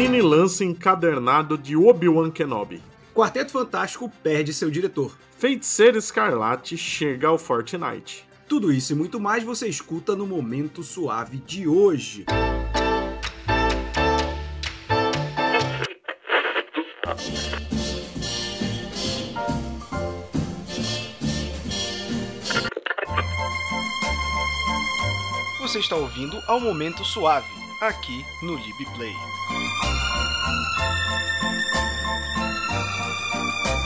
Panini lança encadernado de Obi-Wan Kenobi. Quarteto Fantástico perde seu diretor. Feiticeiro Escarlate chega ao Fortnite. Tudo isso e muito mais você escuta no Momento Suave de hoje. Você está ouvindo ao Momento Suave, aqui no LibPlay.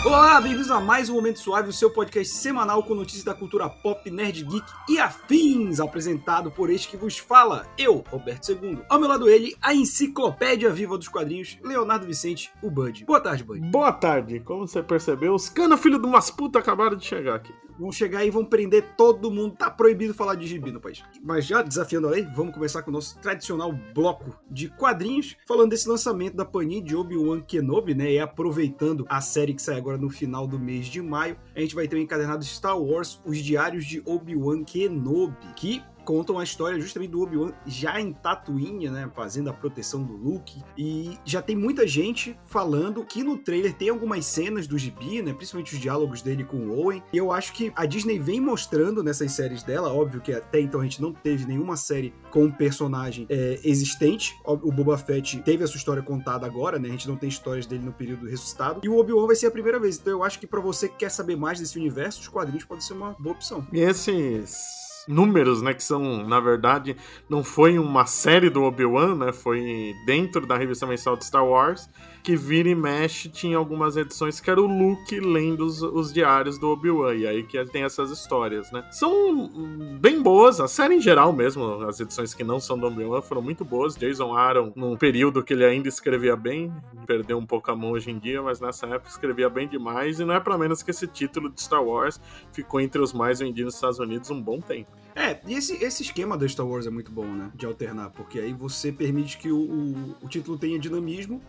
Olá, bem-vindos a mais um Momento Suave, o seu podcast semanal com notícias da cultura pop, nerd, geek e afins, apresentado por este que vos fala, eu, Roberto II. Ao meu lado ele, a enciclopédia viva dos quadrinhos, Leonardo Vicente, o Bud. Boa tarde, Bud. Boa tarde. Como você percebeu, os cana filho de umas puta acabaram de chegar aqui. Vão chegar e vão prender todo mundo. Tá proibido falar de gibi no país. Mas já desafiando a lei, vamos começar com o nosso tradicional bloco de quadrinhos, falando desse lançamento da Panini de Obi-Wan Kenobi, né? E aproveitando a série que sai agora no final do mês de maio, a gente vai ter o um encadernado Star Wars, Os Diários de Obi-Wan Kenobi, que contam a história justamente do Obi-Wan já em Tatooine, né, fazendo a proteção do Luke. E já tem muita gente falando que no trailer tem algumas cenas do gibi, né, principalmente os diálogos dele com o Owen. E eu acho que a Disney vem mostrando nessas séries dela, óbvio que até então a gente não teve nenhuma série com um personagem é, existente. O Boba Fett teve a sua história contada agora, né, a gente não tem histórias dele no período ressuscitado. E o Obi-Wan vai ser a primeira vez. Então eu acho que para você que quer saber mais desse universo, os quadrinhos podem ser uma boa opção. E esses números, né, que são, na verdade, não foi uma série do Obi-Wan, né, foi dentro da revista mensal de Star Wars, que vira e mexe tinha algumas edições que era o Luke lendo os, os diários do Obi-Wan, e aí que tem essas histórias, né. São bem boas, a série em geral mesmo, as edições que não são do Obi-Wan foram muito boas, Jason Aaron, num período que ele ainda escrevia bem, perdeu um pouco a mão hoje em dia, mas nessa época escrevia bem demais, e não é para menos que esse título de Star Wars ficou entre os mais vendidos nos Estados Unidos um bom tempo. É, e esse, esse esquema da Star Wars é muito bom, né? De alternar, porque aí você permite que o, o, o título tenha dinamismo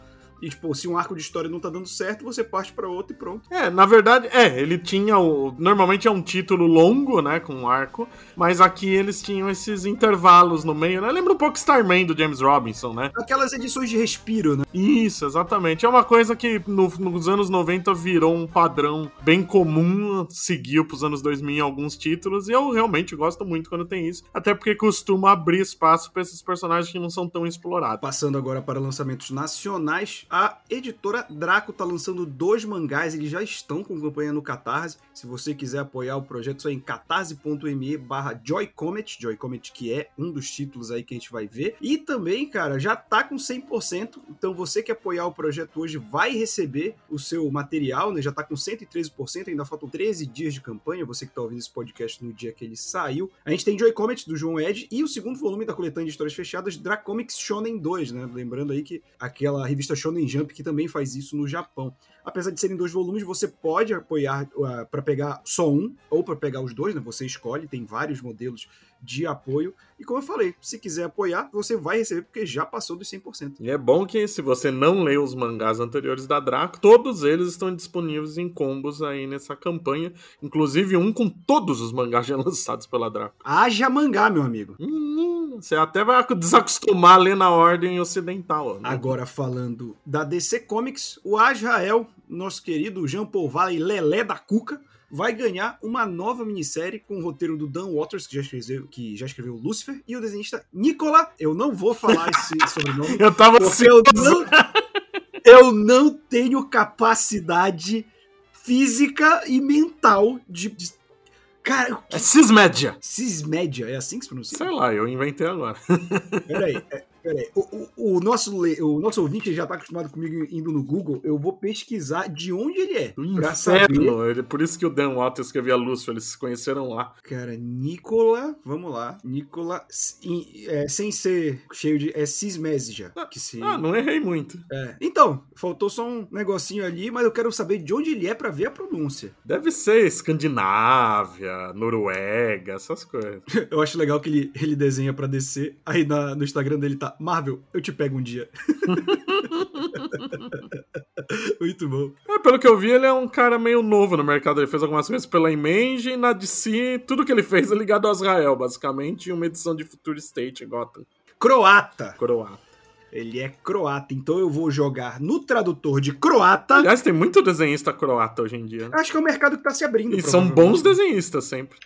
e, tipo, se um arco de história não tá dando certo, você parte para outro e pronto. É, na verdade, é, ele tinha o. Normalmente é um título longo, né? Com um arco, mas aqui eles tinham esses intervalos no meio, né? Lembra um pouco Starman do James Robinson, né? Aquelas edições de respiro, né? Isso, exatamente. É uma coisa que no, nos anos 90 virou um padrão bem comum, seguiu pros anos 2000 em alguns títulos, e eu realmente gosto muito quando tem isso, até porque costuma abrir espaço para esses personagens que não são tão explorados. Passando agora para lançamentos nacionais, a editora Draco tá lançando dois mangás, eles já estão com campanha no Catarse. Se você quiser apoiar o projeto, só em catarse.me barra joycomet, joycomet que é um dos títulos aí que a gente vai ver. E também, cara, já tá com 100%, então você que apoiar o projeto hoje vai receber o seu material, né? Já tá com 113%, ainda faltam 13 dias de campanha, você que tá ouvindo esse podcast no dia que ele saiu. A gente tem Joy Comet do João Ed e o segundo volume da coletânea de histórias fechadas, Dracomics Shonen 2, né? Lembrando aí que aquela revista Shonen Shonen Jump, que também faz isso no Japão. Apesar de serem dois volumes, você pode apoiar uh, para pegar só um ou para pegar os dois, né? Você escolhe, tem vários modelos de apoio. E como eu falei, se quiser apoiar, você vai receber porque já passou dos 100%. E é bom que se você não leu os mangás anteriores da Draco, todos eles estão disponíveis em combos aí nessa campanha, inclusive um com todos os mangás já lançados pela Draco. Haja mangá, meu amigo. Hum, você até vai desacostumar a ler na ordem ocidental. Né? Agora falando da DC Comics, o Ajael, nosso querido Jean Paul Valley Lelé da Cuca, vai ganhar uma nova minissérie com o roteiro do Dan Waters, que já escreveu, que já escreveu Lucifer, e o desenhista Nicola. Eu não vou falar esse sobrenome. eu tava porque eu não, eu não tenho capacidade física e mental de, de Cara, que... é cismédia. Cismédia, é assim que se pronuncia? Sei lá, eu inventei agora. Peraí, é, Peraí, o, o, o, nosso, o nosso ouvinte já tá acostumado comigo indo no Google, eu vou pesquisar de onde ele é. Do pra inferno, saber... por isso que o Dan escrevia a Lúcio, eles se conheceram lá. Cara, Nicola, vamos lá, Nicola, é, sem ser cheio de, é Cismésia. Ah, que se... ah, não errei muito. É. Então, faltou só um negocinho ali, mas eu quero saber de onde ele é para ver a pronúncia. Deve ser Escandinávia, Noruega, essas coisas. eu acho legal que ele, ele desenha para descer, aí na, no Instagram dele tá Marvel, eu te pego um dia. Muito bom. É, pelo que eu vi, ele é um cara meio novo no mercado. Ele fez algumas coisas pela Image e na DC, tudo que ele fez é ligado a Israel, basicamente, e uma edição de Future State Gotham. Croata. Croata. Ele é croata, então eu vou jogar no tradutor de croata. Aliás, tem muito desenhista croata hoje em dia. Né? Acho que é um mercado que tá se abrindo. E são bons desenhistas sempre.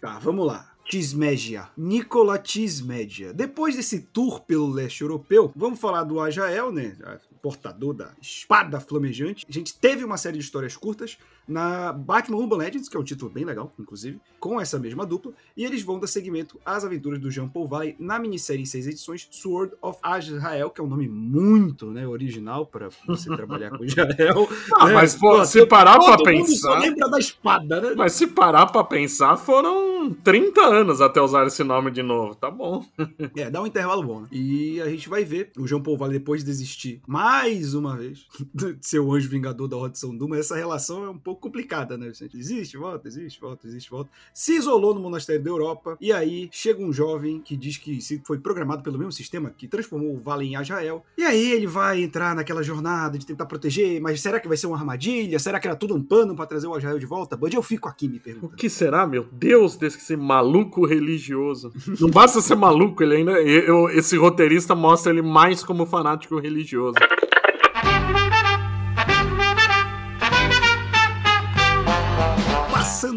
Tá, vamos lá. Tismegia, Nicola Tismegia. Depois desse tour pelo leste europeu, vamos falar do Ajael, né? Portador da espada flamejante. A gente teve uma série de histórias curtas na Batman Urban Legends, que é um título bem legal, inclusive, com essa mesma dupla, e eles vão dar seguimento às aventuras do Jean Paul Valley na minissérie em seis edições Sword of Azrael, que é um nome muito né, original para você trabalhar com Israel. Ah, né? Mas pô, se parar para pensar. Lembra da espada, né? Mas se parar para pensar, foram 30 anos até usar esse nome de novo. Tá bom. é, dá um intervalo bom, né? E a gente vai ver o Jean Paul Valley depois de desistir mais uma vez de ser o anjo vingador da Rodson Duma. Essa relação é um pouco complicada, né, Vicente? Existe, volta, existe, volta, existe, volta. Se isolou no monastério da Europa, e aí chega um jovem que diz que foi programado pelo mesmo sistema que transformou o Vale em Ajael. E aí ele vai entrar naquela jornada de tentar proteger, mas será que vai ser uma armadilha? Será que era tudo um pano para trazer o Ajael de volta? Bud, eu fico aqui me perguntando. O que será, meu Deus, desse maluco religioso? Não basta ser maluco, ele ainda. Eu, esse roteirista mostra ele mais como fanático religioso.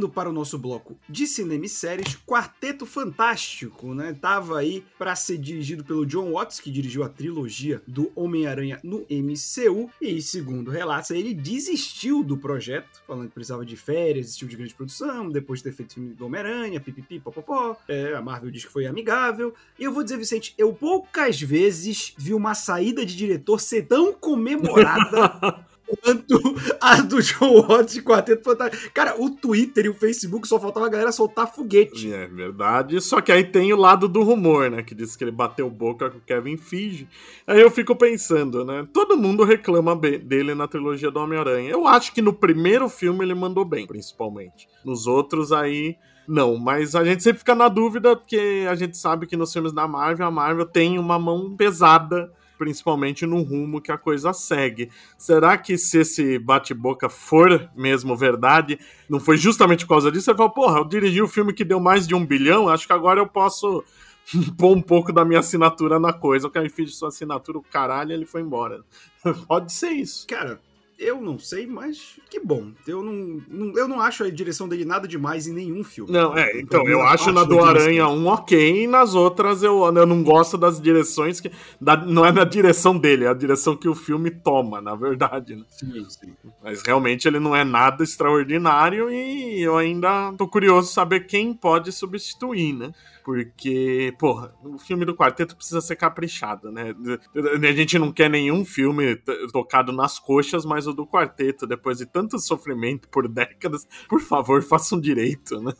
Passando para o nosso bloco de cinema e séries, Quarteto Fantástico, né? Tava aí para ser dirigido pelo John Watts, que dirigiu a trilogia do Homem-Aranha no MCU, e segundo relatos, ele desistiu do projeto, falando que precisava de férias, desistiu de grande produção, depois de ter feito o filme do Homem-Aranha, pipipi, popopó. É, a Marvel diz que foi amigável. E eu vou dizer, Vicente, eu poucas vezes vi uma saída de diretor ser tão comemorada quanto a do John Watts de Quarteto Fantástico. Cara, o Twitter e o Facebook só faltava a galera soltar foguete. É verdade. Só que aí tem o lado do rumor, né? Que diz que ele bateu boca com o Kevin Feige. Aí eu fico pensando, né? Todo mundo reclama dele na trilogia do Homem-Aranha. Eu acho que no primeiro filme ele mandou bem, principalmente. Nos outros aí. Não, mas a gente sempre fica na dúvida, porque a gente sabe que nos filmes da Marvel, a Marvel tem uma mão pesada principalmente no rumo que a coisa segue. Será que se esse bate-boca for mesmo verdade, não foi justamente por causa disso? Ele falou, porra, eu dirigi o um filme que deu mais de um bilhão, acho que agora eu posso pôr um pouco da minha assinatura na coisa. O cara fez sua assinatura, o caralho, ele foi embora. Pode ser isso. Cara, eu não sei, mas que bom. Eu não, não, eu não acho a direção dele nada demais em nenhum filme. Não, é, então, eu acho na do Aranha 1 ok, e nas outras eu, eu não gosto das direções que. Da, não é na direção dele, é a direção que o filme toma, na verdade. Né? Sim, sim. Mas realmente ele não é nada extraordinário e eu ainda tô curioso saber quem pode substituir, né? porque, porra, o filme do quarteto precisa ser caprichado, né? A gente não quer nenhum filme tocado nas coxas, mas do quarteto, depois de tanto sofrimento por décadas, por favor, façam direito, né?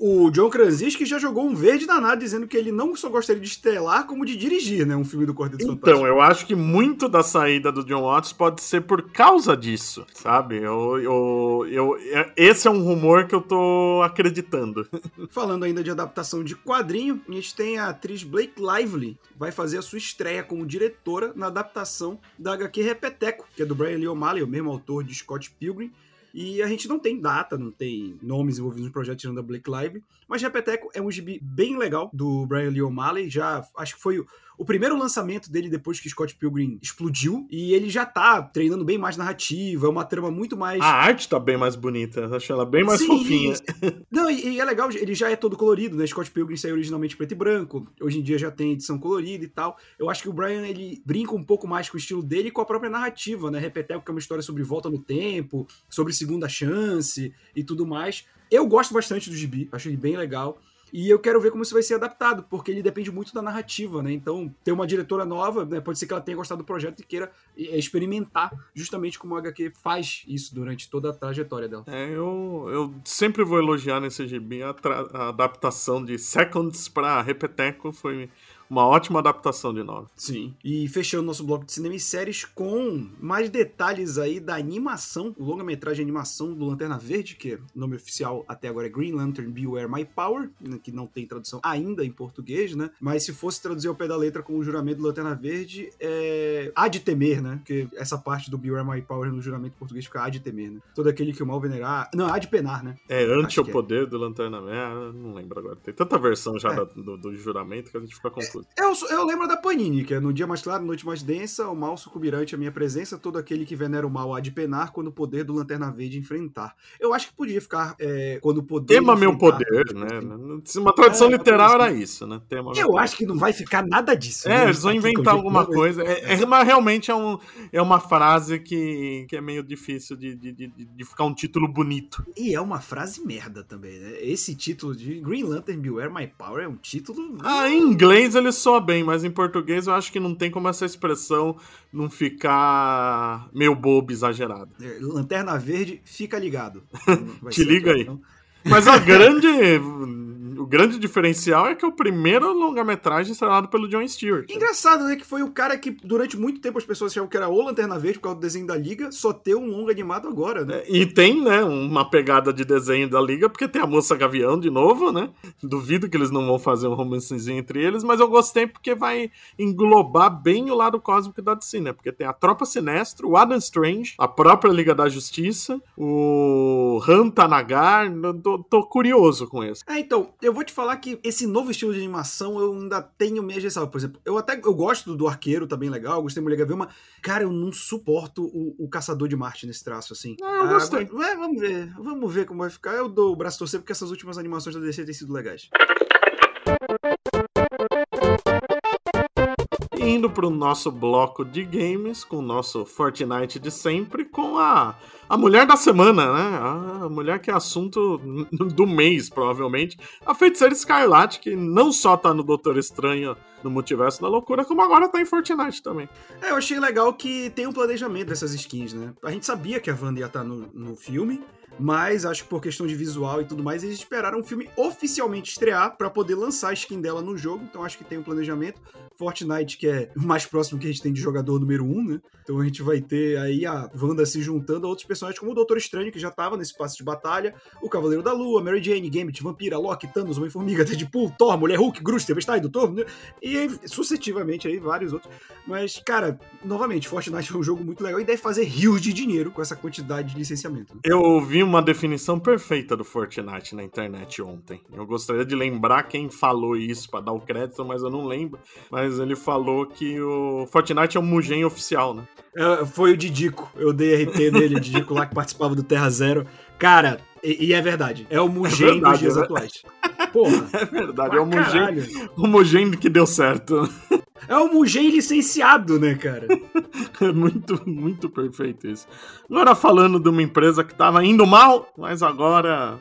O John Krasinski já jogou um verde danado dizendo que ele não só gostaria de estrelar, como de dirigir, né? Um filme do Quarteto então, Fantástico. Então, eu acho que muito da saída do John Watts pode ser por causa disso, sabe? Eu, eu, eu, é, esse é um rumor que eu tô acreditando. Falando ainda de adaptação de quadrinho, a gente tem a atriz Blake Lively, vai fazer a sua estreia como diretora na adaptação da HQ Repeteco, que é do Brian Lee O'Malley, o mesmo autor de Scott Pilgrim, e a gente não tem data, não tem nomes envolvidos no projeto tirando a Black Live, mas Repeteco é um gibi bem legal do Brian Lee O'Malley, já acho que foi o primeiro lançamento dele depois que Scott Pilgrim explodiu. E ele já tá treinando bem mais narrativa, é uma trama muito mais. A arte tá bem mais bonita, eu acho ela bem mais Sim, fofinha. Não, e, e, é legal, ele já é todo colorido, né? Scott Pilgrim saiu originalmente preto e branco, hoje em dia já tem edição colorida e tal. Eu acho que o Brian ele brinca um pouco mais com o estilo dele e com a própria narrativa, né? Repeteco, que é uma história sobre volta no tempo, sobre segunda chance e tudo mais. Eu gosto bastante do gibi, acho ele bem legal. E eu quero ver como isso vai ser adaptado, porque ele depende muito da narrativa, né? Então, ter uma diretora nova, né? pode ser que ela tenha gostado do projeto e queira é, experimentar justamente como a HQ faz isso durante toda a trajetória dela. É, eu, eu sempre vou elogiar nesse gibi a, a adaptação de Seconds para Repeteco, foi uma ótima adaptação de nove. Sim. E fechando nosso bloco de cinema e séries com mais detalhes aí da animação, o longa-metragem animação do Lanterna Verde, que o nome oficial até agora é Green Lantern Beware My Power, né, que não tem tradução ainda em português, né? Mas se fosse traduzir ao pé da letra com o juramento do Lanterna Verde, é... há de temer, né? Porque essa parte do Beware My Power no juramento português fica há de temer, né? Todo aquele que o mal venerar. Não, há de penar, né? É, ante o é. poder é. do Lanterna Verde. Ah, não lembro agora. Tem tanta versão já é. do, do, juramento que a gente fica confuso. Eu, eu lembro da Panini, que é no dia mais claro, noite mais densa, o mal sucumbirá ante a minha presença, todo aquele que venera o mal há de penar quando o poder do Lanterna Verde enfrentar. Eu acho que podia ficar é, quando o poder. Tema meu poder, né? Uma tradição é, literal era isso, né? Tema eu acho que não vai ficar nada disso. É, né? eles vão inventar alguma coisa. É, é, mas realmente é, um, é uma frase que, que é meio difícil de, de, de, de ficar um título bonito. E é uma frase merda também, né? Esse título de Green Lantern Beware My Power é um título. Ah, em inglês ele soa bem, mas em português eu acho que não tem como essa expressão não ficar meio bobo, exagerado. É, Lanterna Verde, fica ligado. Te liga aí. Então. Mas a grande o grande diferencial é que é o primeiro longa-metragem estrelado pelo John Stewart. Engraçado, né? Que foi o cara que durante muito tempo as pessoas achavam que era o Lanterna Verde por causa do desenho da Liga, só ter um longa animado agora, né? É, e tem, né, uma pegada de desenho da Liga, porque tem a Moça Gavião de novo, né? Duvido que eles não vão fazer um romancezinho entre eles, mas eu gostei porque vai englobar bem o lado cósmico da DC, né? Porque tem a Tropa Sinestro, o Adam Strange, a própria Liga da Justiça, o Han Tanagar, tô, tô curioso com isso. É, então, eu vou te falar que esse novo estilo de animação eu ainda tenho minha ressalvas. Por exemplo, eu até eu gosto do Arqueiro, tá bem legal, gostei legal, mas, cara, eu não suporto o, o Caçador de Marte nesse traço, assim. Ah, eu gostei. Ah, é, vamos ver, vamos ver como vai ficar. Eu dou o braço torcer porque essas últimas animações da DC têm sido legais. Indo para o nosso bloco de games, com o nosso Fortnite de sempre, com a, a mulher da semana, né? A mulher que é assunto do mês, provavelmente. A feiticeira Scarlet, que não só tá no Doutor Estranho no Multiverso da Loucura, como agora tá em Fortnite também. É, eu achei legal que tem um planejamento dessas skins, né? A gente sabia que a Wanda ia estar tá no, no filme, mas acho que por questão de visual e tudo mais, eles esperaram o filme oficialmente estrear para poder lançar a skin dela no jogo. Então acho que tem um planejamento. Fortnite, que é o mais próximo que a gente tem de jogador número 1, um, né? Então a gente vai ter aí a Wanda se juntando a outros personagens, como o Doutor Estranho, que já tava nesse passe de batalha, o Cavaleiro da Lua, Mary Jane, Gambit, Vampira, Loki, Thanos, Homem-Formiga, Deadpool, Thor, Mulher Hulk, Groot, Tempestade, Doutor, né? e sucessivamente aí vários outros. Mas, cara, novamente, Fortnite é um jogo muito legal e deve fazer rios de dinheiro com essa quantidade de licenciamento. Né? Eu vi uma definição perfeita do Fortnite na internet ontem. Eu gostaria de lembrar quem falou isso para dar o crédito, mas eu não lembro. Mas ele falou que o Fortnite é o Mugen oficial, né? É, foi o Didico. Eu dei RT nele, o Didico lá que participava do Terra Zero. Cara, e, e é verdade. É o Mugen é verdade, dos dias né? atuais. Porra. É verdade, é o Mugen, o Mugen que deu certo. É o Mugen licenciado, né, cara? É muito, muito perfeito isso. Agora falando de uma empresa que tava indo mal, mas agora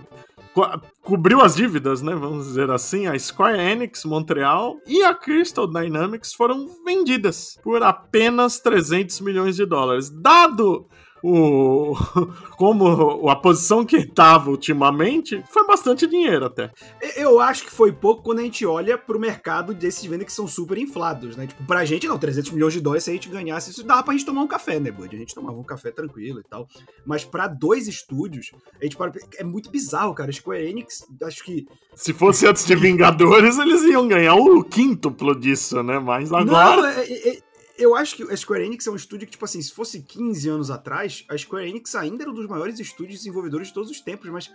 co cobriu as dívidas, né? Vamos dizer assim. A Square Enix Montreal e a Crystal Dynamics foram vendidas por apenas 300 milhões de dólares. Dado o como a posição que estava ultimamente, foi bastante dinheiro até. Eu acho que foi pouco quando a gente olha pro mercado desses vendas que são super inflados, né? Tipo, pra gente não, 300 milhões de dólares se a gente ganhasse, isso dava pra gente tomar um café, né, Bud? A gente tomava um café tranquilo e tal. Mas para dois estúdios, a gente para... é muito bizarro, cara. Square Enix, acho que se fosse antes de Vingadores, eles iam ganhar o quíntuplo disso, né? Mas agora. Não, é, é, eu acho que a Square Enix é um estúdio que, tipo assim, se fosse 15 anos atrás, a Square Enix ainda era um dos maiores estúdios desenvolvedores de todos os tempos, mas.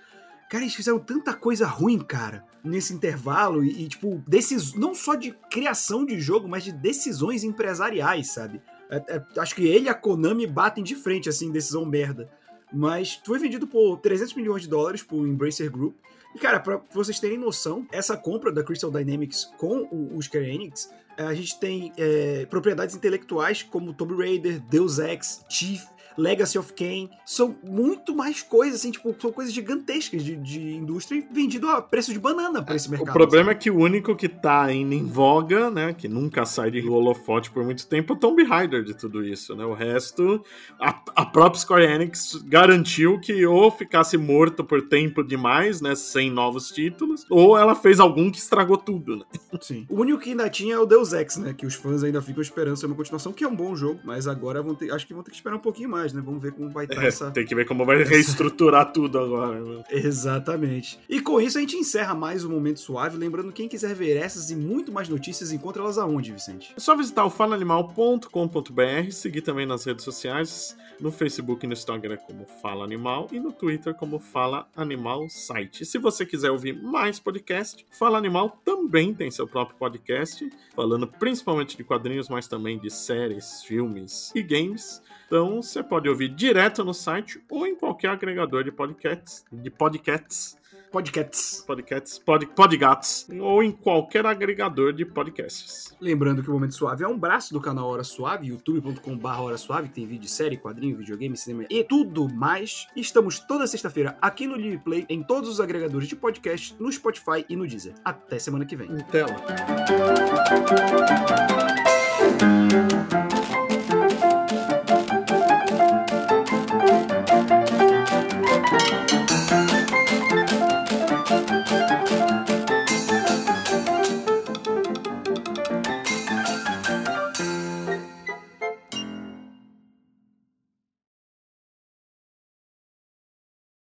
Cara, eles fizeram tanta coisa ruim, cara, nesse intervalo, e, e tipo, decis... não só de criação de jogo, mas de decisões empresariais, sabe? É, é, acho que ele e a Konami batem de frente, assim, decisão merda. Mas foi vendido por 300 milhões de dólares pro Embracer Group. E, cara, pra vocês terem noção, essa compra da Crystal Dynamics com o, o Square Enix a gente tem é, propriedades intelectuais como Tomb Raider, Deus Ex, Chief, Legacy of Kain, são muito mais coisas, assim, tipo, são coisas gigantescas de, de indústria vendido a preço de banana para esse mercado. O problema assim. é que o único que tá ainda em voga, né, que nunca sai de holofote por muito tempo, é o Tomb Raider de tudo isso, né? O resto, a, a própria Square Enix garantiu que ou ficasse morto por tempo demais, né, sem novos títulos, ou ela fez algum que estragou tudo, né? Sim. O único que ainda tinha é o Deus Ex, né, que os fãs ainda ficam esperando ser uma continuação, que é um bom jogo, mas agora vão ter, acho que vão ter que esperar um pouquinho mais mais, né? Vamos ver como vai estar É, essa. Tem que ver como vai reestruturar tudo agora. né? Exatamente. E com isso a gente encerra mais um Momento Suave. Lembrando, quem quiser ver essas e muito mais notícias, encontra elas aonde, Vicente? É só visitar o falaanimal.com.br, seguir também nas redes sociais, no Facebook e no Instagram como Fala Animal e no Twitter como Fala Animal Site. E se você quiser ouvir mais podcast, Fala Animal também tem seu próprio podcast, falando principalmente de quadrinhos, mas também de séries, filmes e games. Então você pode ouvir direto no site ou em qualquer agregador de podcasts, de podcasts, Podcasts. podcasts, pod, podgatos, ou em qualquer agregador de podcasts. Lembrando que o Momento Suave é um braço do canal Hora Suave, youtube.com.br Hora Suave, que tem vídeo de série, quadrinho, videogame, cinema e tudo mais. Estamos toda sexta-feira aqui no Live Play, em todos os agregadores de podcast, no Spotify e no Deezer. Até semana que vem. Em tela.